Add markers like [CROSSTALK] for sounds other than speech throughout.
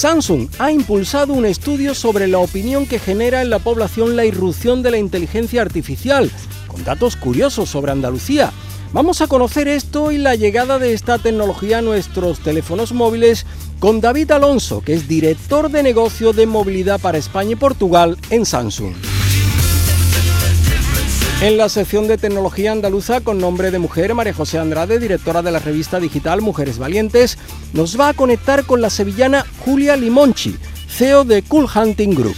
Samsung ha impulsado un estudio sobre la opinión que genera en la población la irrupción de la inteligencia artificial, con datos curiosos sobre Andalucía. Vamos a conocer esto y la llegada de esta tecnología a nuestros teléfonos móviles con David Alonso, que es director de negocio de movilidad para España y Portugal en Samsung. En la sección de tecnología andaluza con nombre de mujer, María José Andrade, directora de la revista digital Mujeres Valientes, nos va a conectar con la sevillana Julia Limonchi, CEO de Cool Hunting Group.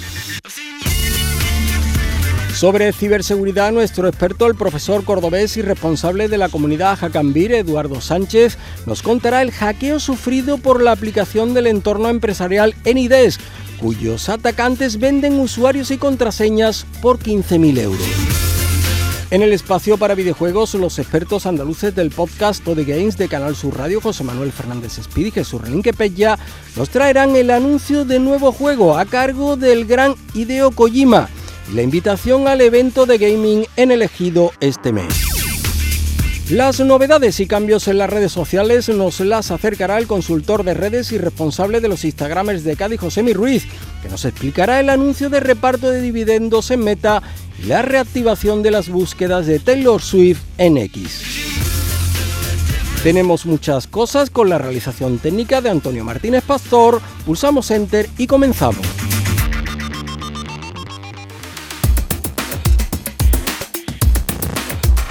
Sobre ciberseguridad, nuestro experto, el profesor cordobés y responsable de la comunidad Jacambir, Eduardo Sánchez, nos contará el hackeo sufrido por la aplicación del entorno empresarial Enides, cuyos atacantes venden usuarios y contraseñas por 15.000 euros. En el espacio para videojuegos, los expertos andaluces del podcast de Games de Canal Sur Radio, José Manuel Fernández Speed y Jesús Relinque nos traerán el anuncio de nuevo juego a cargo del gran Hideo Kojima la invitación al evento de gaming en el ejido este mes. Las novedades y cambios en las redes sociales nos las acercará el consultor de redes y responsable de los Instagramers de Cádiz, Josemi Ruiz, que nos explicará el anuncio de reparto de dividendos en Meta y la reactivación de las búsquedas de Taylor Swift en X. Tenemos muchas cosas con la realización técnica de Antonio Martínez Pastor, pulsamos Enter y comenzamos.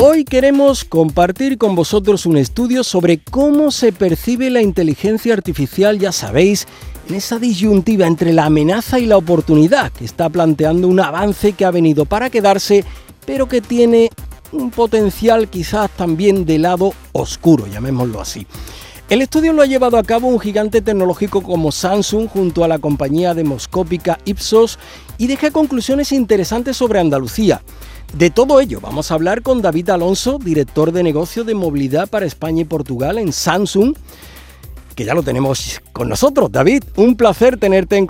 Hoy queremos compartir con vosotros un estudio sobre cómo se percibe la inteligencia artificial, ya sabéis, en esa disyuntiva entre la amenaza y la oportunidad que está planteando un avance que ha venido para quedarse, pero que tiene un potencial quizás también de lado oscuro, llamémoslo así. El estudio lo ha llevado a cabo un gigante tecnológico como Samsung junto a la compañía demoscópica Ipsos y deja conclusiones interesantes sobre Andalucía. De todo ello vamos a hablar con David Alonso, director de negocio de movilidad para España y Portugal en Samsung, que ya lo tenemos con nosotros. David, un placer tenerte en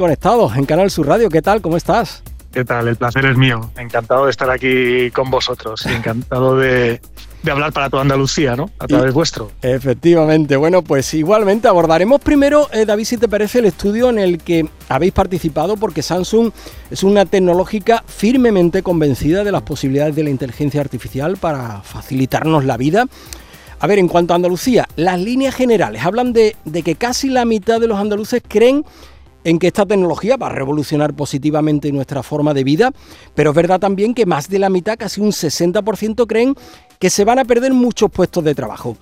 en Canal Sur Radio. ¿Qué tal? ¿Cómo estás? ¿Qué tal? El placer es mío. Encantado de estar aquí con vosotros. [LAUGHS] Encantado de, de hablar para toda Andalucía, ¿no? A través vuestro. Efectivamente. Bueno, pues igualmente abordaremos primero, eh, David, si te parece, el estudio en el que habéis participado, porque Samsung es una tecnológica firmemente convencida de las posibilidades de la inteligencia artificial para facilitarnos la vida. A ver, en cuanto a Andalucía, las líneas generales hablan de, de que casi la mitad de los andaluces creen en que esta tecnología va a revolucionar positivamente nuestra forma de vida, pero es verdad también que más de la mitad, casi un 60%, creen que se van a perder muchos puestos de trabajo.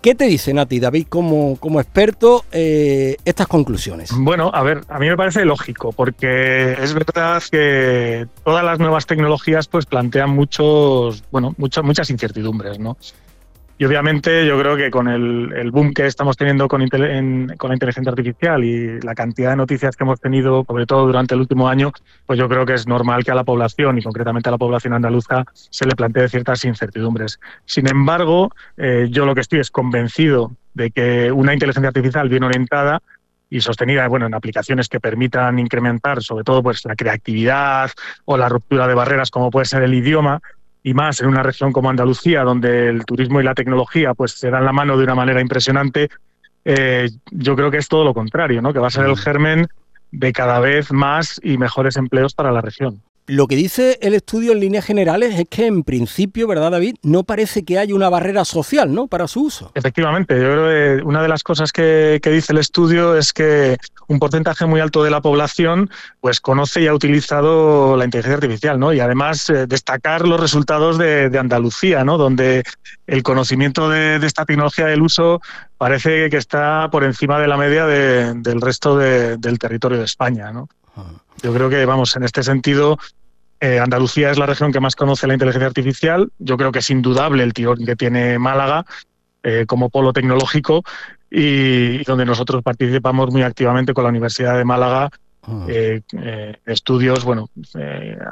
¿Qué te dicen a ti, David, como, como experto, eh, estas conclusiones? Bueno, a ver, a mí me parece lógico, porque es verdad que todas las nuevas tecnologías pues plantean muchos, bueno, muchas, muchas incertidumbres, ¿no? Y obviamente yo creo que con el, boom que estamos teniendo con, la inteligencia artificial y la cantidad de noticias que hemos tenido, sobre todo durante el último año, pues yo creo que es normal que a la población y concretamente a la población andaluza se le plantee ciertas incertidumbres. Sin embargo, eh, yo lo que estoy es convencido de que una inteligencia artificial bien orientada y sostenida bueno, en aplicaciones que permitan incrementar sobre todo pues, la creatividad o la ruptura de barreras como puede ser el idioma, y más en una región como Andalucía, donde el turismo y la tecnología pues se dan la mano de una manera impresionante, eh, yo creo que es todo lo contrario, ¿no? que va a ser el germen de cada vez más y mejores empleos para la región. Lo que dice el estudio en líneas generales es que en principio, ¿verdad David? No parece que haya una barrera social, ¿no? Para su uso. Efectivamente, yo creo que una de las cosas que, dice el estudio es que un porcentaje muy alto de la población pues conoce y ha utilizado la inteligencia artificial, ¿no? Y además eh, destacar los resultados de, Andalucía, ¿no? Donde el conocimiento de, esta tecnología del uso parece que está por encima de la media del resto del territorio de España, ¿no? Ah. Yo creo que, vamos, en este sentido, eh, Andalucía es la región que más conoce la inteligencia artificial. Yo creo que es indudable el tirón que tiene Málaga eh, como polo tecnológico y, donde nosotros participamos muy activamente con la Universidad de Málaga eh, estudios, bueno,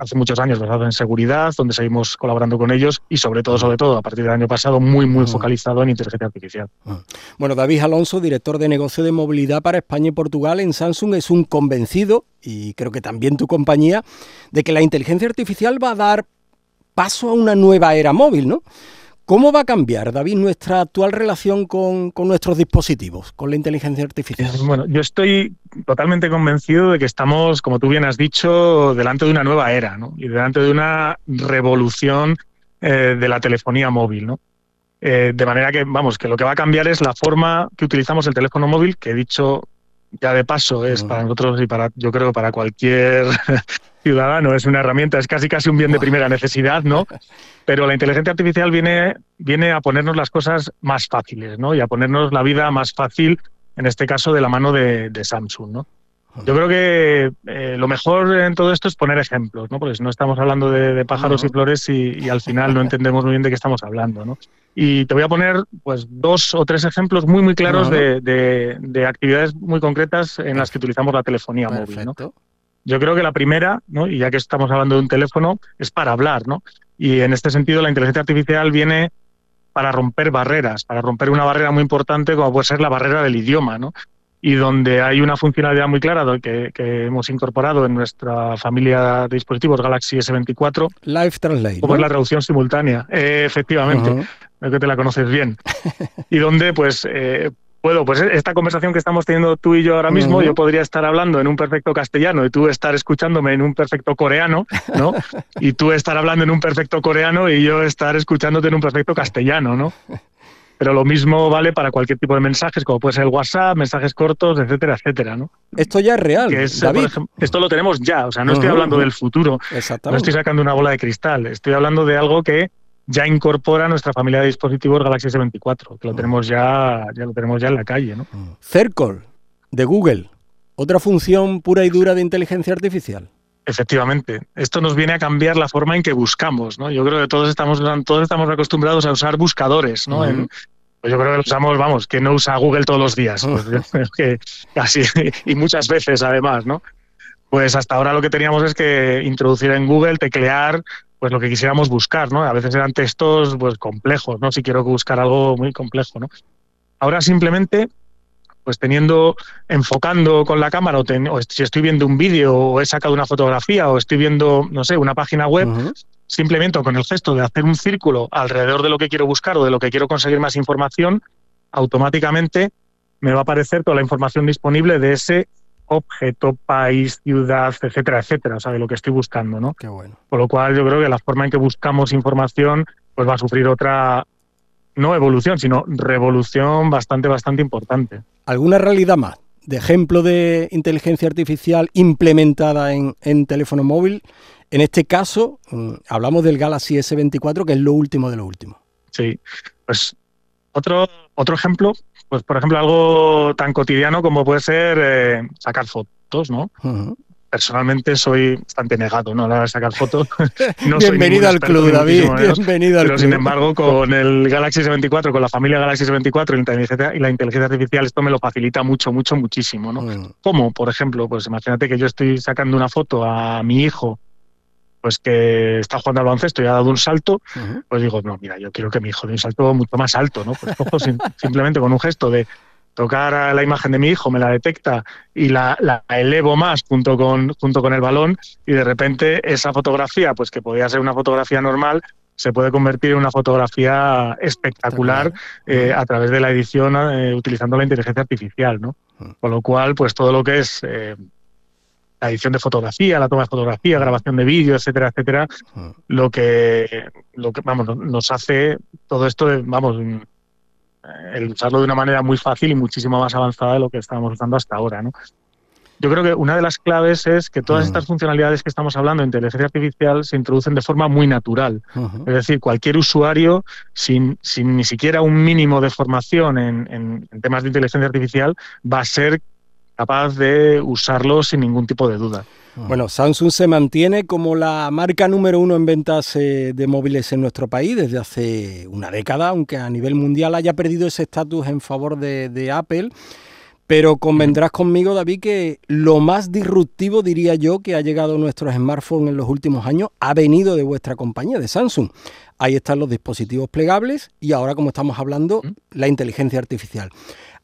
hace muchos años basados en seguridad, donde seguimos colaborando con ellos y sobre todo, sobre todo, a partir del año pasado, muy, muy focalizado en inteligencia artificial. Bueno, David Alonso, director de negocio de movilidad para España y Portugal en Samsung, es un convencido, y creo que también tu compañía, de que la inteligencia artificial va a dar paso a una nueva era móvil, ¿no? ¿Cómo va a cambiar, David, nuestra actual relación con, nuestros dispositivos, con la inteligencia artificial? Bueno, yo estoy totalmente convencido de que estamos, como tú bien has dicho, delante de una nueva era, ¿no? Y delante de una revolución eh, de la telefonía móvil, ¿no? Eh, de manera que, vamos, que lo que va a cambiar es la forma que utilizamos el teléfono móvil, que he dicho ya de paso es para nosotros y para, yo creo, para cualquier [LAUGHS] ciudadano, es una herramienta, es casi casi un bien de primera necesidad, ¿no? [LAUGHS] Pero la inteligencia artificial viene, viene a ponernos las cosas más fáciles, ¿no? Y a ponernos la vida más fácil, en este caso, de la mano de, Samsung, ¿no? Yo creo que eh, lo mejor en todo esto es poner ejemplos, ¿no? Porque si no estamos hablando de, pájaros y flores y, al final no [LAUGHS] entendemos muy bien de qué estamos hablando, ¿no? Y te voy a poner pues dos o tres ejemplos muy muy claros de, de, actividades muy concretas en las que utilizamos la telefonía móvil, ¿no? Yo creo que la primera, ¿no? y ya que estamos hablando de un teléfono, es para hablar, ¿no? Y en este sentido la inteligencia artificial viene para romper barreras, para romper una barrera muy importante como puede ser la barrera del idioma, ¿no? Y donde hay una funcionalidad muy clara que, que hemos incorporado en nuestra familia de dispositivos Galaxy S24. Live Translate. Como es la traducción simultánea. Eh, efectivamente, es que te la conoces bien. [LAUGHS] y donde, pues, eh, puedo, pues esta conversación que estamos teniendo tú y yo ahora mismo, yo podría estar hablando en un perfecto castellano y tú estar escuchándome en un perfecto coreano, ¿no? [LAUGHS] y tú estar hablando en un perfecto coreano y yo estar escuchándote en un perfecto castellano, ¿no? Pero lo mismo vale para cualquier tipo de mensajes, como puede ser el WhatsApp, mensajes cortos, etcétera, etcétera, ¿no? Esto ya es real, David. esto lo tenemos ya, o sea, no estoy hablando del futuro, no estoy sacando una bola de cristal, estoy hablando de algo que ya incorpora nuestra familia de dispositivos Galaxy S24, que lo mm. tenemos ya, ya lo tenemos ya en la calle, ¿no? Mm. Circle, de Google, otra función pura y dura de inteligencia artificial. Efectivamente, esto nos viene a cambiar la forma en que buscamos, ¿no? Yo creo que todos estamos, todos estamos acostumbrados a usar buscadores, ¿no? pues yo creo que usamos, vamos, que no usa Google todos los días, pues yo [LAUGHS] creo que casi y muchas veces además, ¿no? Pues hasta ahora lo que teníamos es que introducir en Google, teclear pues lo que quisiéramos buscar, ¿no? A veces eran textos pues complejos, ¿no? Si quiero buscar algo muy complejo, ¿no? Ahora simplemente pues teniendo, enfocando con la cámara, o, si estoy viendo un vídeo, o he sacado una fotografía, o estoy viendo, no sé, una página web, simplemente con el gesto de hacer un círculo alrededor de lo que quiero buscar o de lo que quiero conseguir más información, automáticamente me va a aparecer toda la información disponible de ese objeto, país, ciudad, etcétera, etcétera, o sea, de lo que estoy buscando, ¿no? Qué bueno. Por lo cual yo creo que la forma en que buscamos información pues va a sufrir otra, no evolución, sino revolución bastante, bastante importante. ¿Alguna realidad más de ejemplo de inteligencia artificial implementada en, en teléfono móvil? En este caso, mm, hablamos del Galaxy S24, que es lo último de lo último. Sí, pues otro, otro ejemplo pues por ejemplo, algo tan cotidiano como puede ser eh, sacar fotos, ¿no? Personalmente soy bastante negado ¿no? a la hora de sacar fotos. [LAUGHS] bienvenido al club, David. Bienvenido al Pero sin embargo, con el Galaxy S24, con la familia Galaxy S24 y la inteligencia artificial, esto me lo facilita mucho, mucho, muchísimo. ¿no? ¿Cómo? Por ejemplo, pues imagínate que yo estoy sacando una foto a mi hijo pues que está jugando al baloncesto y ha dado un salto, pues digo, no, mira, yo quiero que mi hijo dé un salto mucho más alto, ¿no? Pues cojo [LAUGHS] simplemente con un gesto de tocar a la imagen de mi hijo, me la detecta y la, elevo más junto con, junto con el balón y de repente esa fotografía, pues que podría ser una fotografía normal, se puede convertir en una fotografía espectacular eh, a través de la edición eh, utilizando la inteligencia artificial, ¿no? Con lo cual, pues todo lo que es eh, la edición de fotografía, la toma de fotografía, grabación de vídeo, etcétera, etcétera, lo que, lo que vamos, nos hace todo esto, de, vamos, el usarlo de una manera muy fácil y muchísimo más avanzada de lo que estábamos usando hasta ahora, ¿no? Yo creo que una de las claves es que todas estas funcionalidades que estamos hablando en inteligencia artificial se introducen de forma muy natural. Es decir, cualquier usuario, sin, sin, ni siquiera un mínimo de formación en, en temas de inteligencia artificial, va a ser capaz de usarlo sin ningún tipo de duda. Bueno, Samsung se mantiene como la marca número uno en ventas eh, de móviles en nuestro país desde hace una década, aunque a nivel mundial haya perdido ese estatus en favor de, Apple. Pero convendrás conmigo, David, que lo más disruptivo, diría yo, que ha llegado a nuestros smartphones en los últimos años ha venido de vuestra compañía, de Samsung. Ahí están los dispositivos plegables y ahora, como estamos hablando, la inteligencia artificial.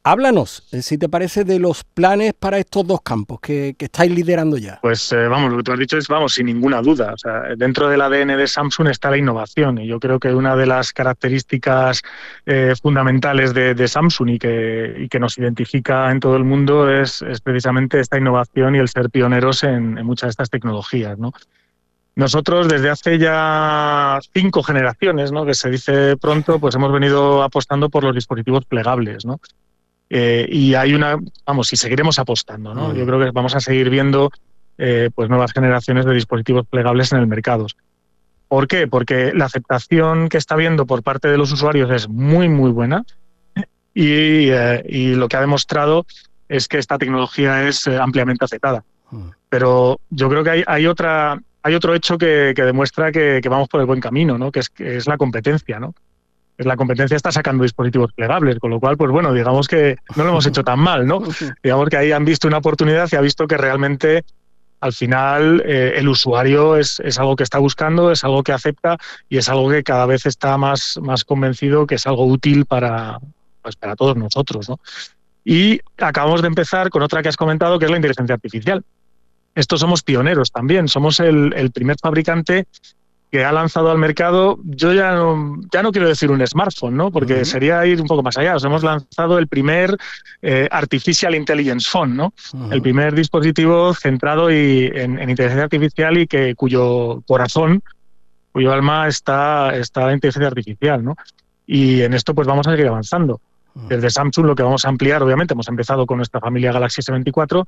Háblanos, eh, si te parece, de los planes para estos dos campos que, estáis liderando ya. Pues eh, vamos, lo que tú has dicho es, vamos, sin ninguna duda. O sea, dentro del ADN de Samsung está la innovación y yo creo que una de las características eh, fundamentales de, Samsung y que, y que, nos identifica en todo el mundo es, precisamente esta innovación y el ser pioneros en, en muchas de estas tecnologías, ¿no? Nosotros desde hace ya cinco generaciones, ¿no? que se dice pronto, pues hemos venido apostando por los dispositivos plegables. ¿no? Eh, y hay una, vamos, y seguiremos apostando, ¿no? Yo creo que vamos a seguir viendo eh, pues nuevas generaciones de dispositivos plegables en el mercado. ¿Por qué? Porque la aceptación que está viendo por parte de los usuarios es muy, muy buena y, eh, y lo que ha demostrado es que esta tecnología es ampliamente aceptada. Pero yo creo que hay, hay, otra, hay otro hecho que, que demuestra que, que, vamos por el buen camino, ¿no? que, es, que es la competencia. ¿no? La competencia está sacando dispositivos plegables, con lo cual, pues bueno, digamos que no lo hemos hecho tan mal, ¿no? [LAUGHS] Digamos que ahí han visto una oportunidad y ha visto que realmente al final eh, el usuario es, algo que está buscando, es algo que acepta y es algo que cada vez está más, más convencido que es algo útil para, pues, para todos nosotros, ¿no? Y acabamos de empezar con otra que has comentado, que es la inteligencia artificial. Estos somos pioneros también, somos el, el primer fabricante que ha lanzado al mercado, yo ya no, ya no quiero decir un smartphone, ¿no? porque sería ir un poco más allá. Os hemos lanzado el primer eh, Artificial Intelligence Phone, ¿no? el primer dispositivo centrado y, en, inteligencia artificial y que cuyo corazón, cuyo alma está, está en inteligencia artificial. ¿no? Y en esto pues vamos a seguir avanzando. Desde Samsung lo que vamos a ampliar, obviamente, hemos empezado con nuestra familia Galaxy S24,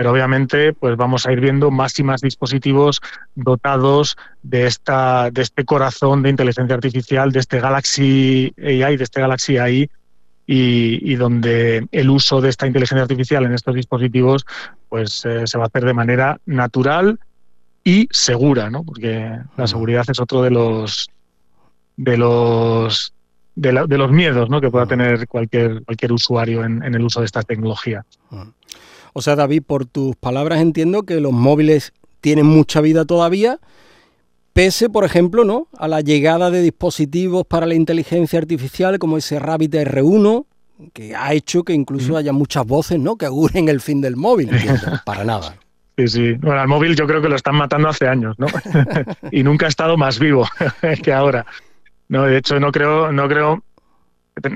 pero obviamente pues vamos a ir viendo más y más dispositivos dotados de esta de este corazón de inteligencia artificial de este Galaxy AI de este Galaxy AI y, donde el uso de esta inteligencia artificial en estos dispositivos pues eh, se va a hacer de manera natural y segura ¿no? porque la seguridad es otro de los de los de, los miedos ¿no? que pueda tener cualquier cualquier usuario en, en el uso de esta tecnología. O sea, David, por tus palabras entiendo que los móviles tienen mucha vida todavía, pese, por ejemplo, ¿no? a la llegada de dispositivos para la inteligencia artificial como ese Rabbit R1, que ha hecho que incluso haya muchas voces ¿no? que auguren el fin del móvil. para nada. Sí, sí. Bueno, al móvil yo creo que lo están matando hace años, ¿no? [LAUGHS] y nunca ha estado más vivo [LAUGHS] que ahora. No, de hecho, no creo, no creo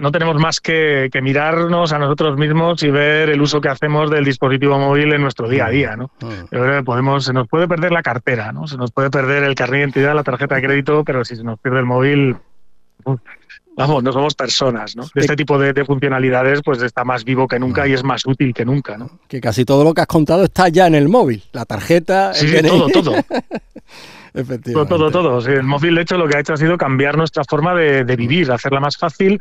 no tenemos más que, mirarnos a nosotros mismos y ver el uso que hacemos del dispositivo móvil en nuestro día a día, ¿no? Mm. podemos, se nos puede perder la cartera, ¿no? Se nos puede perder el carnet de identidad, la tarjeta de crédito, pero si se nos pierde el móvil, vamos, no somos personas, ¿no? Este tipo de, funcionalidades, pues está más vivo que nunca y es más útil que nunca, ¿no? Que casi todo lo que has contado está ya en el móvil, la tarjeta, sí, todo, todo. [LAUGHS] Efectivamente. Todo, todo, todo. el móvil, de hecho, lo que ha hecho ha sido cambiar nuestra forma de, de vivir, hacerla más fácil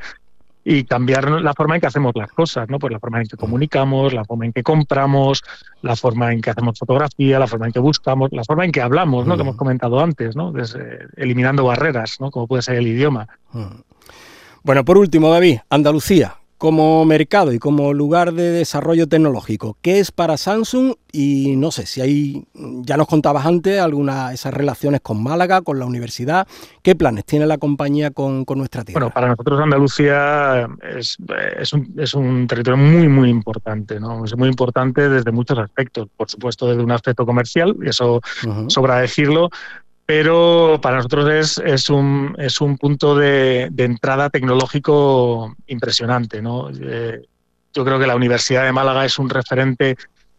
y cambiar la forma en que hacemos las cosas, ¿no? Pues la forma en que comunicamos, la forma en que compramos, la forma en que hacemos fotografía, la forma en que buscamos, la forma en que hablamos, ¿no? Que hemos comentado antes, ¿no? eliminando barreras, ¿no? Como puede ser el idioma. Bueno, por último, David, Andalucía, como mercado y como lugar de desarrollo tecnológico, ¿qué es para Samsung? Y no sé si hay, ya nos contabas antes, algunas esas relaciones con Málaga, con la universidad. ¿Qué planes tiene la compañía con, nuestra tierra? Bueno, para nosotros Andalucía es, es, un, territorio muy, muy importante, ¿no? Es muy importante desde muchos aspectos. Por supuesto, desde un aspecto comercial, y eso sobra decirlo, pero para nosotros es, es, un, es un punto de, entrada tecnológico impresionante. ¿no? Eh, yo creo que la Universidad de Málaga es un referente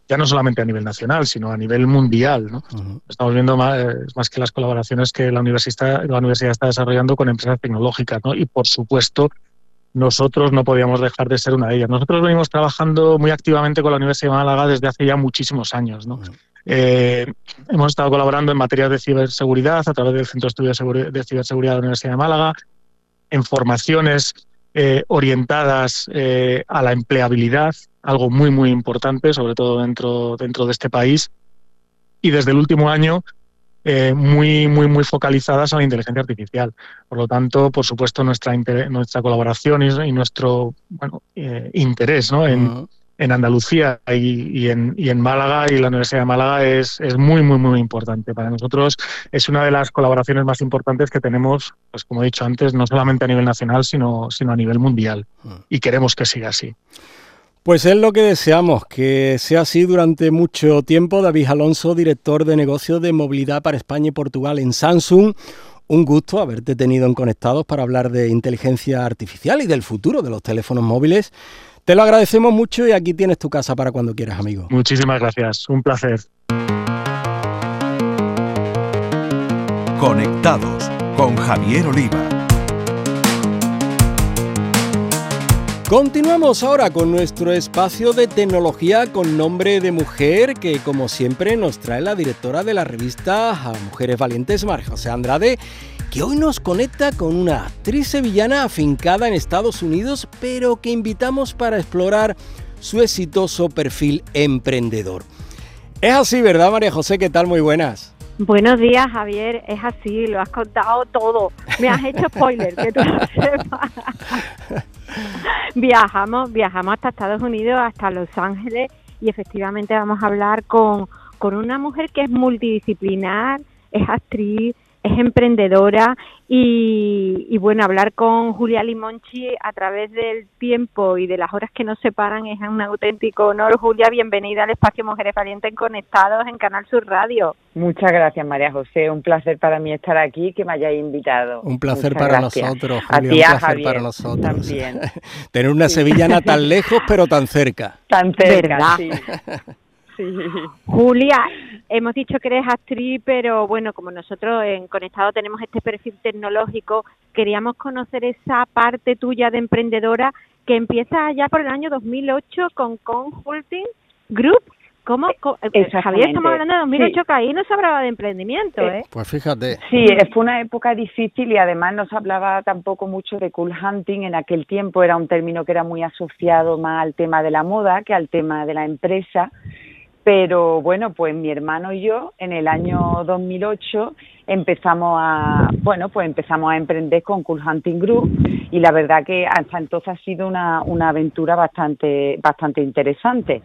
ya no solamente a nivel nacional, sino a nivel mundial. ¿no? Estamos viendo más, más, que las colaboraciones que la universidad, la universidad está desarrollando con empresas tecnológicas. ¿no? Y, por supuesto, nosotros no podíamos dejar de ser una de ellas. Nosotros venimos trabajando muy activamente con la Universidad de Málaga desde hace ya muchísimos años. ¿no? Eh, hemos estado colaborando en materias de ciberseguridad a través del Centro de Estudios de Ciberseguridad de la Universidad de Málaga, en formaciones eh, orientadas eh, a la empleabilidad, algo muy, muy importante, sobre todo dentro, dentro de este país. Y desde el último año, muy, muy, muy focalizadas a la inteligencia artificial. Por lo tanto, por supuesto, nuestra, nuestra colaboración y, nuestro bueno, interés ¿no? en, en Andalucía y, en, y, en, Málaga y la Universidad de Málaga es, es, muy, muy, muy importante. Para nosotros es una de las colaboraciones más importantes que tenemos, pues como he dicho antes, no solamente a nivel nacional, sino, sino a nivel mundial. Mm. Y queremos que siga así. Pues es lo que deseamos, que sea así durante mucho tiempo. David Alonso, director de negocios de movilidad para España y Portugal en Samsung. Un gusto haberte tenido en Conectados para hablar de inteligencia artificial y del futuro de los teléfonos móviles. Te lo agradecemos mucho y aquí tienes tu casa para cuando quieras, amigo. Muchísimas gracias, un placer. Conectados con Javier Oliva. Continuamos ahora con nuestro espacio de tecnología con nombre de mujer que como siempre nos trae la directora de la revista Mujeres Valientes, María José Andrade, que hoy nos conecta con una actriz sevillana afincada en Estados Unidos, pero que invitamos para explorar su exitoso perfil emprendedor. Es así, ¿verdad María José? ¿Qué tal? Muy buenas. Buenos días, Javier. Es así, lo has contado todo. Me has hecho spoiler, que tú lo sepas. viajamos, viajamos hasta Estados Unidos, hasta Los Ángeles y efectivamente vamos a hablar con, con una mujer que es multidisciplinar, es actriz, es emprendedora y, bueno, hablar con Julia Limonchi a través del tiempo y de las horas que nos separan es un auténtico honor. Julia, bienvenida al espacio Mujeres Valientes Conectados en Canal Sur Radio. Muchas gracias, María José. Un placer para mí estar aquí que me hayáis invitado. Un placer para nosotros, Julia. un placer para nosotros. También. [LAUGHS] Tener una sevillana tan [LAUGHS] lejos pero tan cerca. Tan cerca, sí. Julia, hemos dicho que eres actriz, pero bueno, como nosotros en Conectado tenemos este perfil tecnológico, queríamos conocer esa parte tuya de emprendedora que empieza ya por el año 2008 con Consulting Group. ¿Cómo? Eh, Javier, estamos hablando de 2008, que ahí no se hablaba de emprendimiento, ¿eh? Pues fíjate. Sí, fue una época difícil y además no se hablaba tampoco mucho de cool hunting. En aquel tiempo era un término que era muy asociado más al tema de la moda que al tema de la empresa. Pero bueno, pues mi hermano y yo en el año 2008 empezamos a, bueno, pues empezamos a emprender con Cool Hunting Group y la verdad que hasta entonces ha sido una, una aventura bastante, bastante interesante.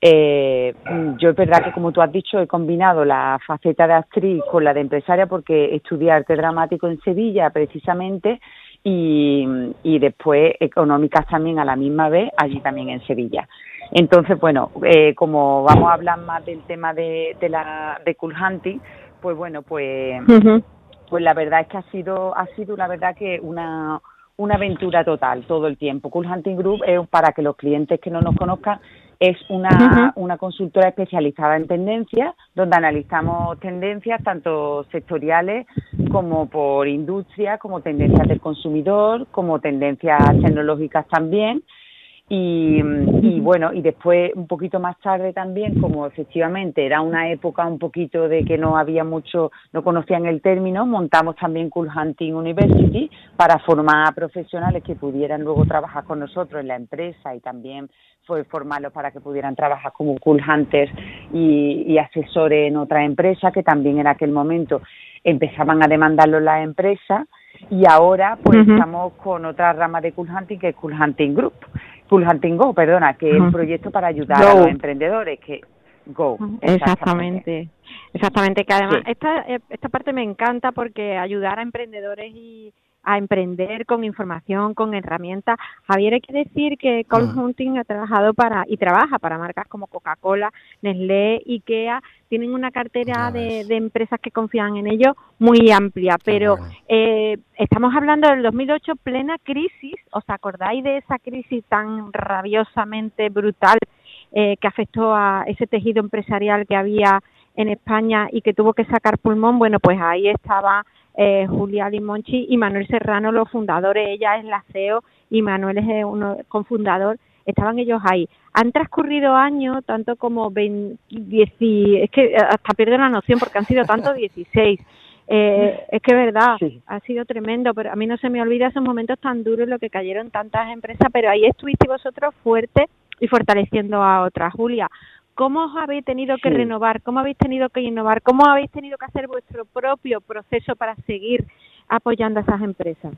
Eh, yo es verdad que, como tú has dicho, he combinado la faceta de actriz con la de empresaria porque estudié arte dramático en Sevilla precisamente y, y después económicas también a la misma vez allí también en Sevilla. Entonces, bueno, eh, como vamos a hablar más del tema de, de la de cool hunting, pues bueno, pues pues la verdad es que ha sido ha sido la verdad que una una aventura total todo el tiempo. Cool Hunting Group es para que los clientes que no nos conozcan es una, una consultora especializada en tendencias, donde analizamos tendencias tanto sectoriales como por industria, como tendencias del consumidor, como tendencias tecnológicas también. Y, y, [LAUGHS] bueno, y después un poquito más tarde también, como efectivamente era una época un poquito de que no había mucho, no conocían el término, montamos también Cool Hunting University para formar a profesionales que pudieran luego trabajar con nosotros en la empresa y también fue formarlos para que pudieran trabajar como Cool Hunters y, y asesores en otra empresa que también en aquel momento empezaban a demandarlo las empresas y ahora pues estamos con otra rama de Cool Hunting que es Cool Hunting Group Full Hunting Go, perdona, que es un proyecto para ayudar a los emprendedores, que Go. Exactamente. Exactamente, que además esta, eh, esta parte me encanta porque ayudar a emprendedores y a emprender con información, con herramientas. Javier, hay que decir que Call ah. Hunting ha trabajado para y trabaja para marcas como Coca-Cola, Nestlé, IKEA, tienen una cartera de, de, empresas que confían en ellos muy amplia, pero eh, estamos hablando del 2008, plena crisis, ¿os acordáis de esa crisis tan rabiosamente brutal eh, que afectó a ese tejido empresarial que había en España y que tuvo que sacar pulmón? Bueno, pues ahí estaba eh, Julia Limonchi y Manuel Serrano, los fundadores. Ella es la CEO y Manuel es uno cofundador. Estaban ellos ahí. Han transcurrido años, tanto como 20, es que hasta pierdo la noción porque han sido tanto [LAUGHS] 16. Eh, es que es verdad, ha sido tremendo, pero a mí no se me olvida esos momentos tan duros en los que cayeron tantas empresas, pero ahí estuviste vosotros fuertes y fortaleciendo a otras. Julia, ¿Cómo os habéis tenido que renovar? ¿Cómo habéis tenido que innovar? ¿Cómo habéis tenido que hacer vuestro propio proceso para seguir apoyando a esas empresas?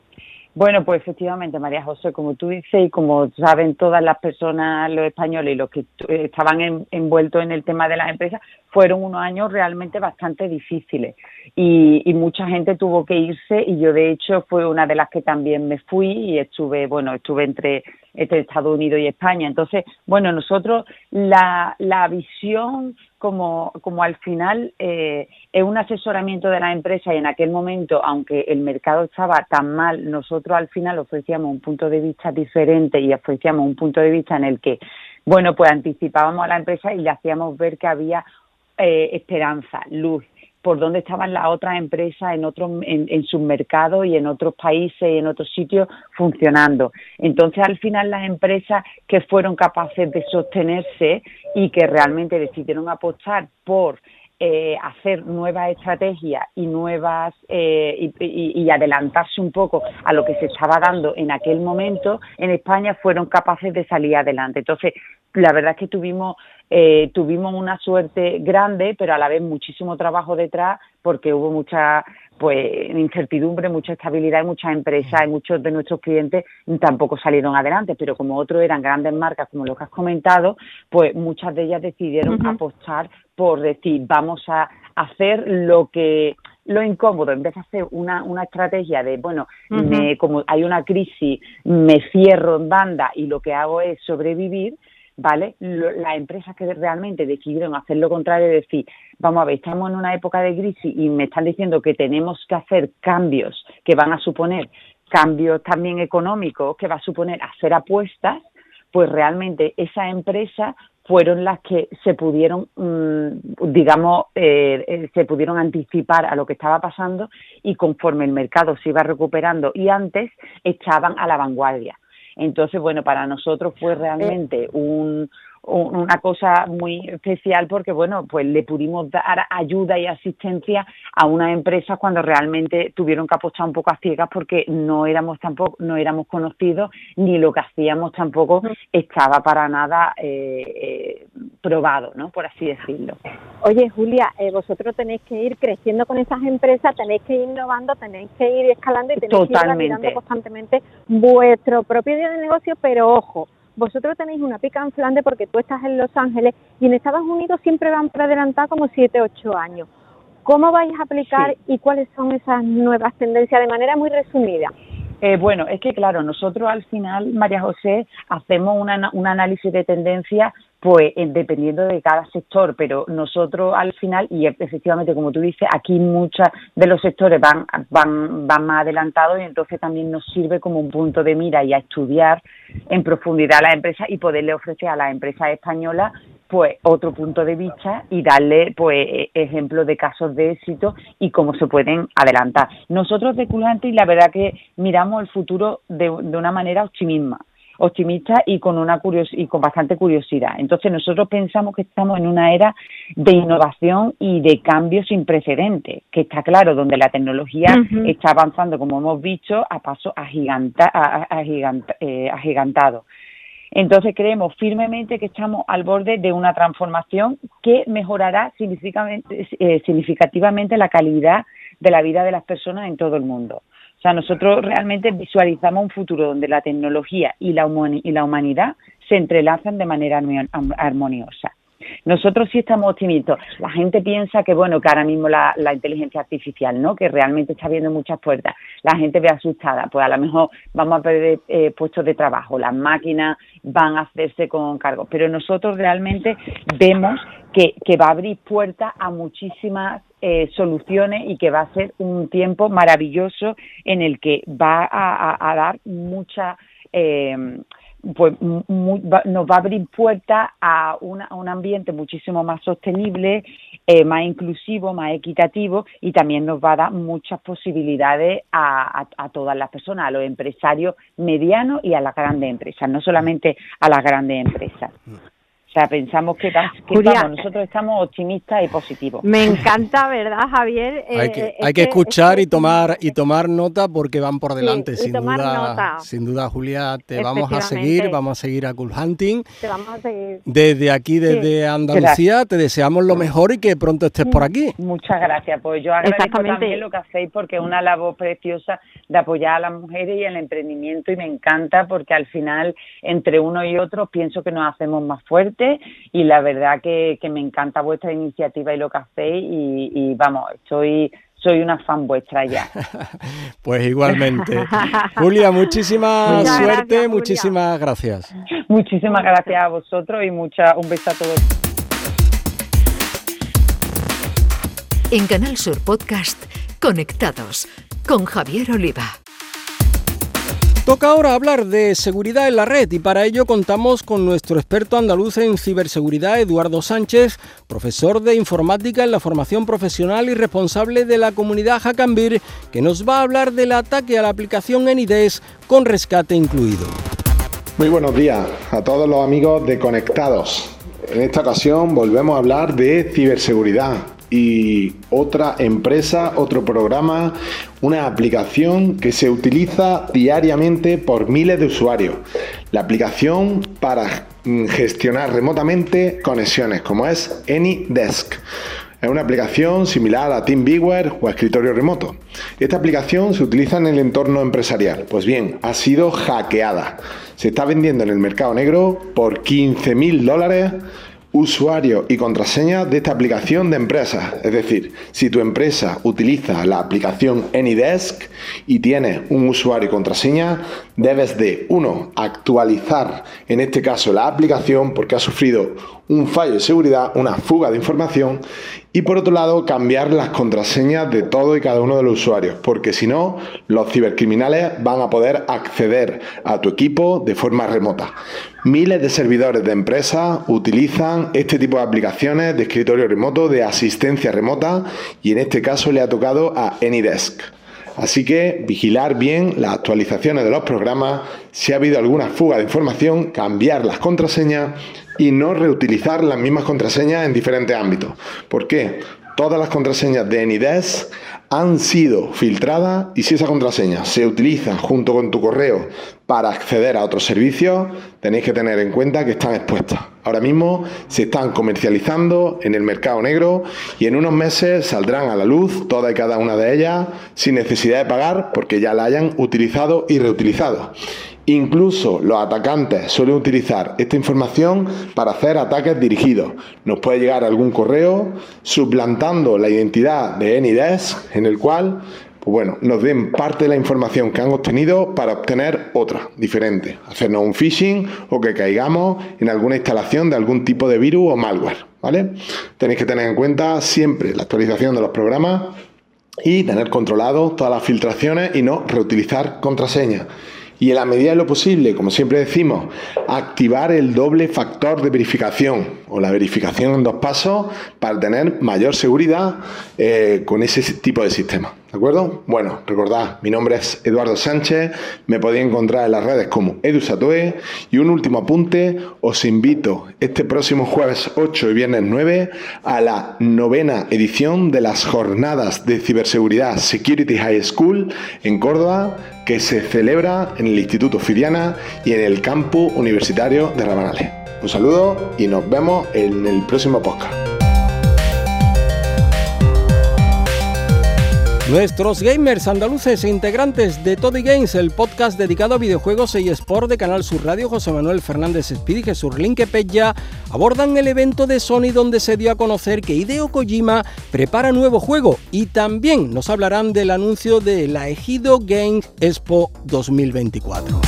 Bueno, pues efectivamente, María José, como tú dices y como saben todas las personas, los españoles y los que eh, estaban envueltos en el tema de las empresas, fueron unos años realmente bastante difíciles y, y, mucha gente tuvo que irse y yo de hecho fue una de las que también me fui y estuve, bueno, estuve entre entre Estados Unidos y España. Entonces, bueno, nosotros la, la visión como, como al final eh, es un asesoramiento de la empresa y en aquel momento, aunque el mercado estaba tan mal, nosotros al final ofrecíamos un punto de vista diferente y ofrecíamos un punto de vista en el que, bueno, pues anticipábamos a la empresa y le hacíamos ver que había eh, esperanza, luz, por dónde estaban las otras empresas en otros en, sus mercados y en otros países y en otros sitios funcionando. Entonces, al final, las empresas que fueron capaces de sostenerse y que realmente decidieron apostar por eh, hacer nuevas estrategias y nuevas eh, y, y, adelantarse un poco a lo que se estaba dando en aquel momento en España fueron capaces de salir adelante. Entonces, la verdad es que tuvimos eh, tuvimos una suerte grande, pero a la vez muchísimo trabajo detrás porque hubo mucha pues incertidumbre, mucha estabilidad y muchas empresas y muchos de nuestros clientes tampoco salieron adelante, pero como otros eran grandes marcas como lo que has comentado, pues muchas de ellas decidieron apostar por decir vamos a hacer lo que lo incómodo, en vez de hacer una, una estrategia de, bueno, me, como hay una crisis, me cierro en banda y lo que hago es sobrevivir, ¿vale? las empresas que realmente decidieron hacer lo contrario, decir, vamos a ver, estamos en una época de crisis y me están diciendo que tenemos que hacer cambios que van a suponer cambios también económicos, que va a suponer hacer apuestas, pues realmente esa empresa fueron las que se pudieron, mm, digamos, eh, eh, se pudieron anticipar a lo que estaba pasando y conforme el mercado se iba recuperando y antes estaban a la vanguardia. Entonces, bueno, para nosotros fue realmente un, una cosa muy especial porque, bueno, pues le pudimos dar ayuda y asistencia a una empresa cuando realmente tuvieron que apostar un poco a ciegas porque no éramos tampoco, no éramos conocidos ni lo que hacíamos tampoco estaba para nada eh, eh, probado, ¿no? Por así decirlo. Oye, Julia, eh, vosotros tenéis que ir creciendo con esas empresas, tenéis que ir innovando, tenéis que ir escalando y tenéis que ir constantemente vuestro propio día de negocio, pero ojo, vosotros tenéis una pica en Flandes porque tú estás en Los Ángeles y en Estados Unidos siempre van por adelantar como 7, 8 años. ¿Cómo vais a aplicar y cuáles son esas nuevas tendencias de manera muy resumida? Eh, bueno, es que claro, nosotros al final, María José, hacemos una, un análisis de tendencia pues dependiendo de cada sector, pero nosotros al final, y efectivamente como tú dices, aquí muchos de los sectores van, van, van más adelantados y entonces también nos sirve como un punto de mira y a estudiar en profundidad a las empresas y poderle ofrecer a las empresas españolas pues otro punto de vista y darle pues e, ejemplos de casos de éxito y cómo se pueden adelantar. Nosotros de Culante la verdad que miramos el futuro de, de una manera optimista optimista y con una curios y con bastante curiosidad. Entonces nosotros pensamos que estamos en una era de innovación y de cambio sin precedentes, que está claro, donde la tecnología está avanzando, como hemos visto, a paso agiganta, eh, agigantado. Entonces creemos firmemente que estamos al borde de una transformación que mejorará eh, significativamente la calidad de la vida de las personas en todo el mundo. O sea, nosotros realmente visualizamos un futuro donde la tecnología y la, y la humanidad se entrelazan de manera armoniosa. Nosotros sí estamos optimistas. La gente piensa que, bueno, que ahora mismo la, inteligencia artificial, ¿no? Que realmente está abriendo muchas puertas. La gente ve asustada. Pues a lo mejor vamos a perder eh, puestos de trabajo. Las máquinas van a hacerse con cargos. Pero nosotros realmente vemos que, que va a abrir puertas a muchísimas eh, soluciones y que va a ser un tiempo maravilloso en el que va a, dar mucha eh, pues nos va a abrir puertas a, un ambiente muchísimo más sostenible, eh, más inclusivo, más equitativo y también nos va a dar muchas posibilidades a, todas las personas, a los empresarios medianos y a las grandes empresas, no solamente a las grandes empresas. Sea, pensamos que, vamos, nosotros estamos optimistas y positivos. Me encanta, ¿verdad, Javier? [LAUGHS] hay que, eh, hay que escuchar y tomar y tomar nota porque van por delante, sin duda. Sin duda, Julia, te vamos a seguir, vamos a seguir a Cool Hunting. Te vamos a seguir. Desde aquí, desde Andalucía, te deseamos lo mejor y que pronto estés por aquí. Muchas gracias, pues yo agradezco también lo que hacéis porque es una labor preciosa de apoyar a las mujeres y el emprendimiento y me encanta porque al final entre uno y otro pienso que nos hacemos más fuertes y la verdad que, me encanta vuestra iniciativa y lo que hacéis y, vamos, soy soy una fan vuestra ya. [LAUGHS] pues igualmente. Julia, muchísima suerte, muchísimas gracias. Muchísimas gracias a vosotros y mucha, un beso a todos. En Canal Sur Podcast, Conectados con Javier Oliva. Toca ahora hablar de seguridad en la red y para ello contamos con nuestro experto andaluz en ciberseguridad, Eduardo Sánchez, profesor de informática en la formación profesional y responsable de la comunidad Hackambir, que nos va a hablar del ataque a la aplicación Enides con rescate incluido. Muy buenos días a todos los amigos de Conectados. En esta ocasión volvemos a hablar de ciberseguridad otra empresa, otro programa, una aplicación que se utiliza diariamente por miles de usuarios. La aplicación para gestionar remotamente conexiones, como es AnyDesk. Es una aplicación similar a TeamViewer o escritorio remoto. Esta aplicación se utiliza en el entorno empresarial. Pues bien, ha sido hackeada. Se está vendiendo en el mercado negro por 15 mil dólares usuario y contraseña de esta aplicación de empresa. Es decir, si tu empresa utiliza la aplicación AnyDesk y tienes un usuario y contraseña, debes de, uno, actualizar en este caso la aplicación porque ha sufrido un fallo de seguridad, una fuga de información y por otro lado cambiar las contraseñas de todo y cada uno de los usuarios porque si no los cibercriminales van a poder acceder a tu equipo de forma remota. Miles de servidores de empresas utilizan este tipo de aplicaciones de escritorio remoto, de asistencia remota y en este caso le ha tocado a AnyDesk. Así que vigilar bien las actualizaciones de los programas, si ha habido alguna fuga de información, cambiar las contraseñas y no reutilizar las mismas contraseñas en diferentes ámbitos. ¿Por qué? Todas las contraseñas de Anydesk han sido filtradas y si esa contraseña se utiliza junto con tu correo para acceder a otros servicios, tenéis que tener en cuenta que están expuestas. Ahora mismo se están comercializando en el mercado negro y en unos meses saldrán a la luz todas y cada una de ellas sin necesidad de pagar porque ya la hayan utilizado y reutilizado. Incluso los atacantes suelen utilizar esta información para hacer ataques dirigidos. Nos puede llegar algún correo suplantando la identidad de Anydesk en el cual pues bueno, nos den parte de la información que han obtenido para obtener otra, diferente. Hacernos un phishing o que caigamos en alguna instalación de algún tipo de virus o malware. ¿vale? Tenéis que tener en cuenta siempre la actualización de los programas y tener controlado todas las filtraciones y no reutilizar contraseñas y en la medida de lo posible, como siempre decimos, activar el doble factor de verificación o la verificación en dos pasos para tener mayor seguridad eh, con ese tipo de sistema. ¿De acuerdo? Bueno, recordad, mi nombre es Eduardo Sánchez, me podéis encontrar en las redes como EduSatoe y un último apunte, os invito este próximo jueves 8 y viernes 9 a la novena edición de las jornadas de ciberseguridad Security High School en Córdoba que se celebra en el Instituto Fidiana y en el campus universitario de Rabanales. Un saludo y nos vemos en el próximo podcast. Nuestros gamers andaluces e integrantes de Toddy Games, el podcast dedicado a videojuegos y sport de Canal Sur Radio, José Manuel Fernández Speed y Jesús Linque Pella, abordan el evento de Sony donde se dio a conocer que Hideo Kojima prepara nuevo juego y también nos hablarán del anuncio de la Ejido Games Expo 2024.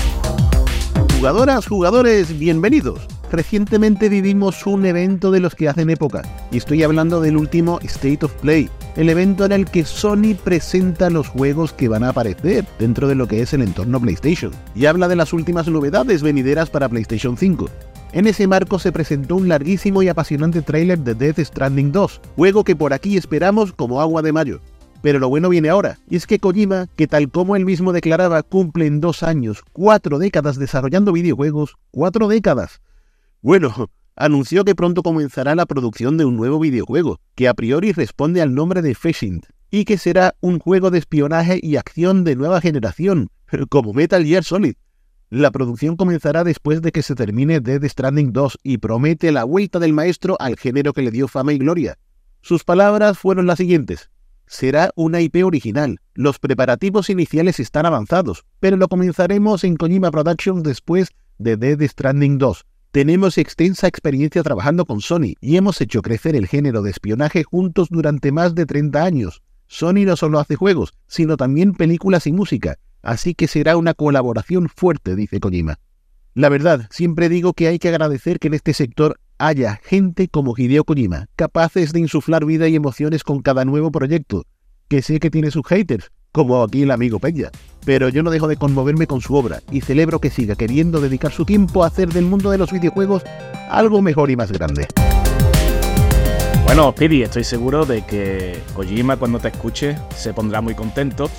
Jugadoras, jugadores, bienvenidos. Recientemente vivimos un evento de los que hacen época, y estoy hablando del último State of Play, el evento en el que Sony presenta los juegos que van a aparecer dentro de lo que es el entorno PlayStation, y habla de las últimas novedades venideras para PlayStation 5. En ese marco se presentó un larguísimo y apasionante tráiler de Death Stranding 2, juego que por aquí esperamos como agua de mayo. Pero lo bueno viene ahora, y es que Kojima, que tal como él mismo declaraba, cumple en dos años, cuatro décadas desarrollando videojuegos, cuatro décadas. Bueno, [LAUGHS] anunció que pronto comenzará la producción de un nuevo videojuego, que a priori responde al nombre de Fishing, y que será un juego de espionaje y acción de nueva generación, [LAUGHS] como Metal Gear Solid. La producción comenzará después de que se termine Dead Stranding 2 y promete la vuelta del maestro al género que le dio fama y gloria. Sus palabras fueron las siguientes. Será una IP original. Los preparativos iniciales están avanzados, pero lo comenzaremos en Kojima Productions después de Dead Stranding 2. Tenemos extensa experiencia trabajando con Sony y hemos hecho crecer el género de espionaje juntos durante más de 30 años. Sony no solo hace juegos, sino también películas y música, así que será una colaboración fuerte, dice Kojima. La verdad, siempre digo que hay que agradecer que en este sector haya gente como Hideo Kojima, capaces de insuflar vida y emociones con cada nuevo proyecto, que sé que tiene sus haters, como aquí el amigo Peña, pero yo no dejo de conmoverme con su obra y celebro que siga queriendo dedicar su tiempo a hacer del mundo de los videojuegos algo mejor y más grande. Bueno, Pidi, estoy seguro de que Kojima cuando te escuche se pondrá muy contento.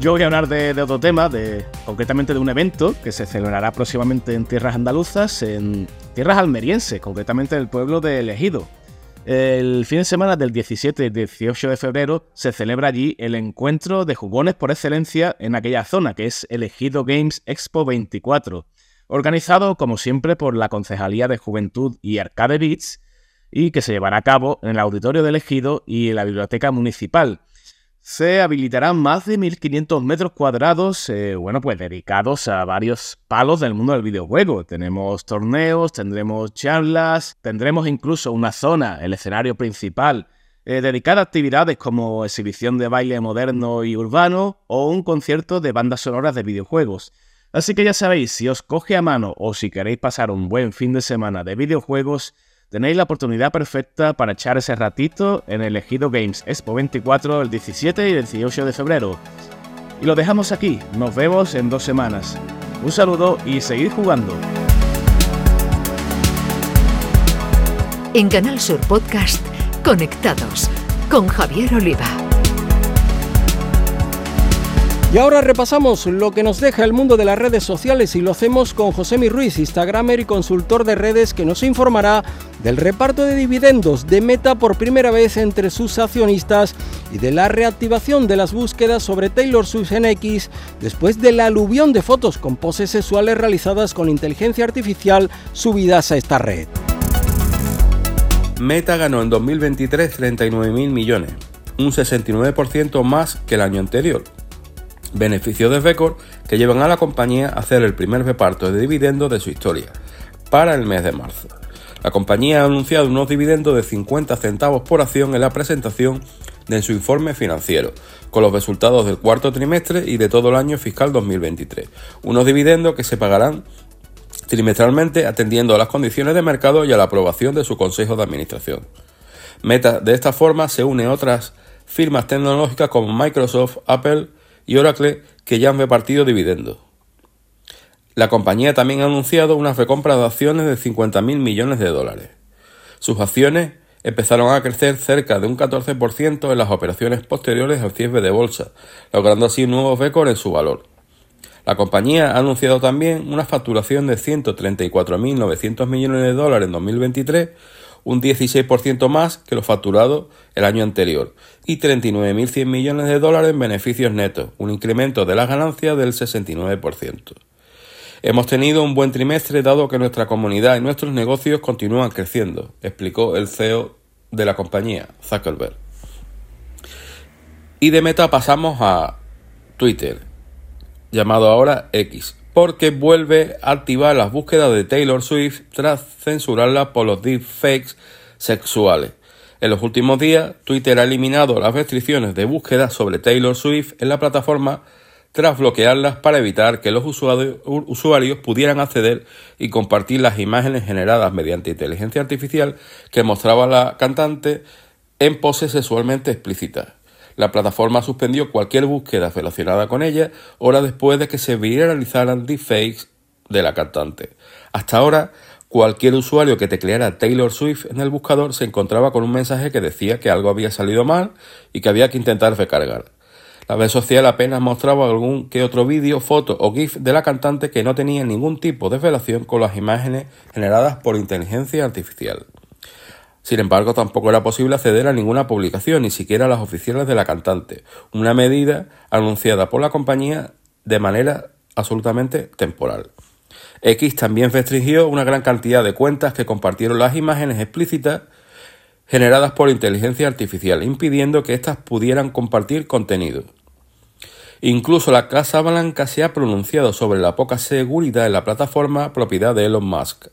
Yo voy a hablar de, otro tema, de, concretamente de un evento que se celebrará próximamente en tierras andaluzas, en tierras almerienses, concretamente en el pueblo de Elegido. El fin de semana del 17 y 18 de febrero se celebra allí el encuentro de jugones por excelencia en aquella zona, que es Elegido Games Expo 24, organizado como siempre por la Concejalía de Juventud y Arcade Beats y que se llevará a cabo en el auditorio del Ejido y en la biblioteca municipal. Se habilitarán más de 1.500 metros cuadrados, eh, bueno, pues dedicados a varios palos del mundo del videojuego. Tenemos torneos, tendremos charlas, tendremos incluso una zona, el escenario principal, eh, dedicada a actividades como exhibición de baile moderno y urbano o un concierto de bandas sonoras de videojuegos. Así que ya sabéis, si os coge a mano o si queréis pasar un buen fin de semana de videojuegos, tenéis la oportunidad perfecta para echar ese ratito en el Ejido Games Expo 24 el 17 y el 18 de febrero. Y lo dejamos aquí, nos vemos en dos semanas. Un saludo y seguid jugando. En Canal Sur Podcast, Conectados con Javier Oliva. Y ahora repasamos lo que nos deja el mundo de las redes sociales y lo hacemos con José Mi Ruiz, Instagramer y consultor de redes que nos informará del reparto de dividendos de Meta por primera vez entre sus accionistas y de la reactivación de las búsquedas sobre Taylor Swift en X después de la aluvión de fotos con poses sexuales realizadas con inteligencia artificial subidas a esta red. Meta ganó en 2023 39.000 millones, un 69% más que el año anterior beneficios de récord que llevan a la compañía a hacer el primer reparto de dividendos de su historia, para el mes de marzo. La compañía ha anunciado unos dividendos de 50 centavos por acción en la presentación de su informe financiero, con los resultados del cuarto trimestre y de todo el año fiscal 2023. Unos dividendos que se pagarán trimestralmente atendiendo a las condiciones de mercado y a la aprobación de su consejo de administración. Meta de esta forma se une a otras firmas tecnológicas como Microsoft, Apple, y Oracle que ya han repartido dividendos. La compañía también ha anunciado una recompra de acciones de 50.000 millones de dólares. Sus acciones empezaron a crecer cerca de un 14% en las operaciones posteriores al cierre de bolsa, logrando así un nuevo récord en su valor. La compañía ha anunciado también una facturación de 134.900 millones de dólares en 2023, un 16% más que lo facturado el año anterior, y 39.100 millones de dólares en beneficios netos, un incremento de las ganancias del 69%. Hemos tenido un buen trimestre dado que nuestra comunidad y nuestros negocios continúan creciendo, explicó el CEO de la compañía, Zuckerberg. Y de Meta pasamos a Twitter, llamado ahora X, porque vuelve a activar las búsquedas de Taylor Swift tras censurarla por los deepfakes sexuales. En los últimos días, Twitter ha eliminado las restricciones de búsqueda sobre Taylor Swift en la plataforma tras bloquearlas para evitar que los usuarios, pudieran acceder y compartir las imágenes generadas mediante inteligencia artificial que mostraba la cantante en poses sexualmente explícitas. La plataforma suspendió cualquier búsqueda relacionada con ella horas después de que se viralizaran deepfakes de la cantante. Hasta ahora, cualquier usuario que tecleara Taylor Swift en el buscador se encontraba con un mensaje que decía que algo había salido mal y que había que intentar recargar. La red social apenas mostraba algún que otro vídeo, foto o GIF de la cantante que no tenía ningún tipo de relación con las imágenes generadas por inteligencia artificial. Sin embargo, tampoco era posible acceder a ninguna publicación, ni siquiera a las oficiales de la cantante, una medida anunciada por la compañía de manera absolutamente temporal. X también restringió una gran cantidad de cuentas que compartieron las imágenes explícitas generadas por inteligencia artificial, impidiendo que éstas pudieran compartir contenido. Incluso la Casa Blanca se ha pronunciado sobre la poca seguridad en la plataforma propiedad de Elon Musk.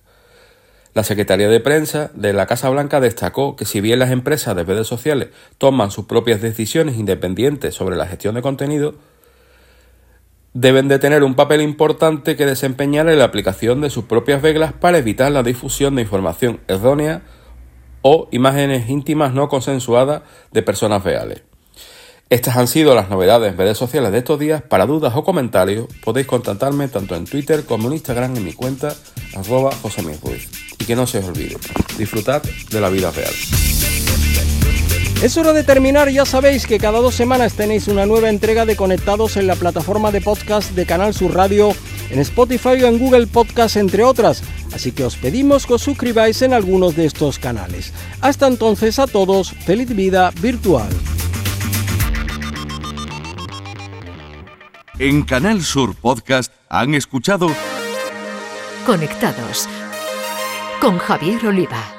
La Secretaría de Prensa de la Casa Blanca destacó que si bien las empresas de redes sociales toman sus propias decisiones independientes sobre la gestión de contenido, deben de tener un papel importante que desempeñar en la aplicación de sus propias reglas para evitar la difusión de información errónea o imágenes íntimas no consensuadas de personas reales. Estas han sido las novedades en redes sociales de estos días. Para dudas o comentarios podéis contactarme tanto en Twitter como en Instagram en mi cuenta arroba Y que no se os olvide, disfrutad de la vida real. Es hora de terminar, ya sabéis que cada dos semanas tenéis una nueva entrega de Conectados en la plataforma de podcast de Canal Sur Radio, en Spotify o en Google Podcast, entre otras. Así que os pedimos que os suscribáis en algunos de estos canales. Hasta entonces a todos, feliz vida virtual. En Canal Sur Podcast han escuchado Conectados con Javier Oliva.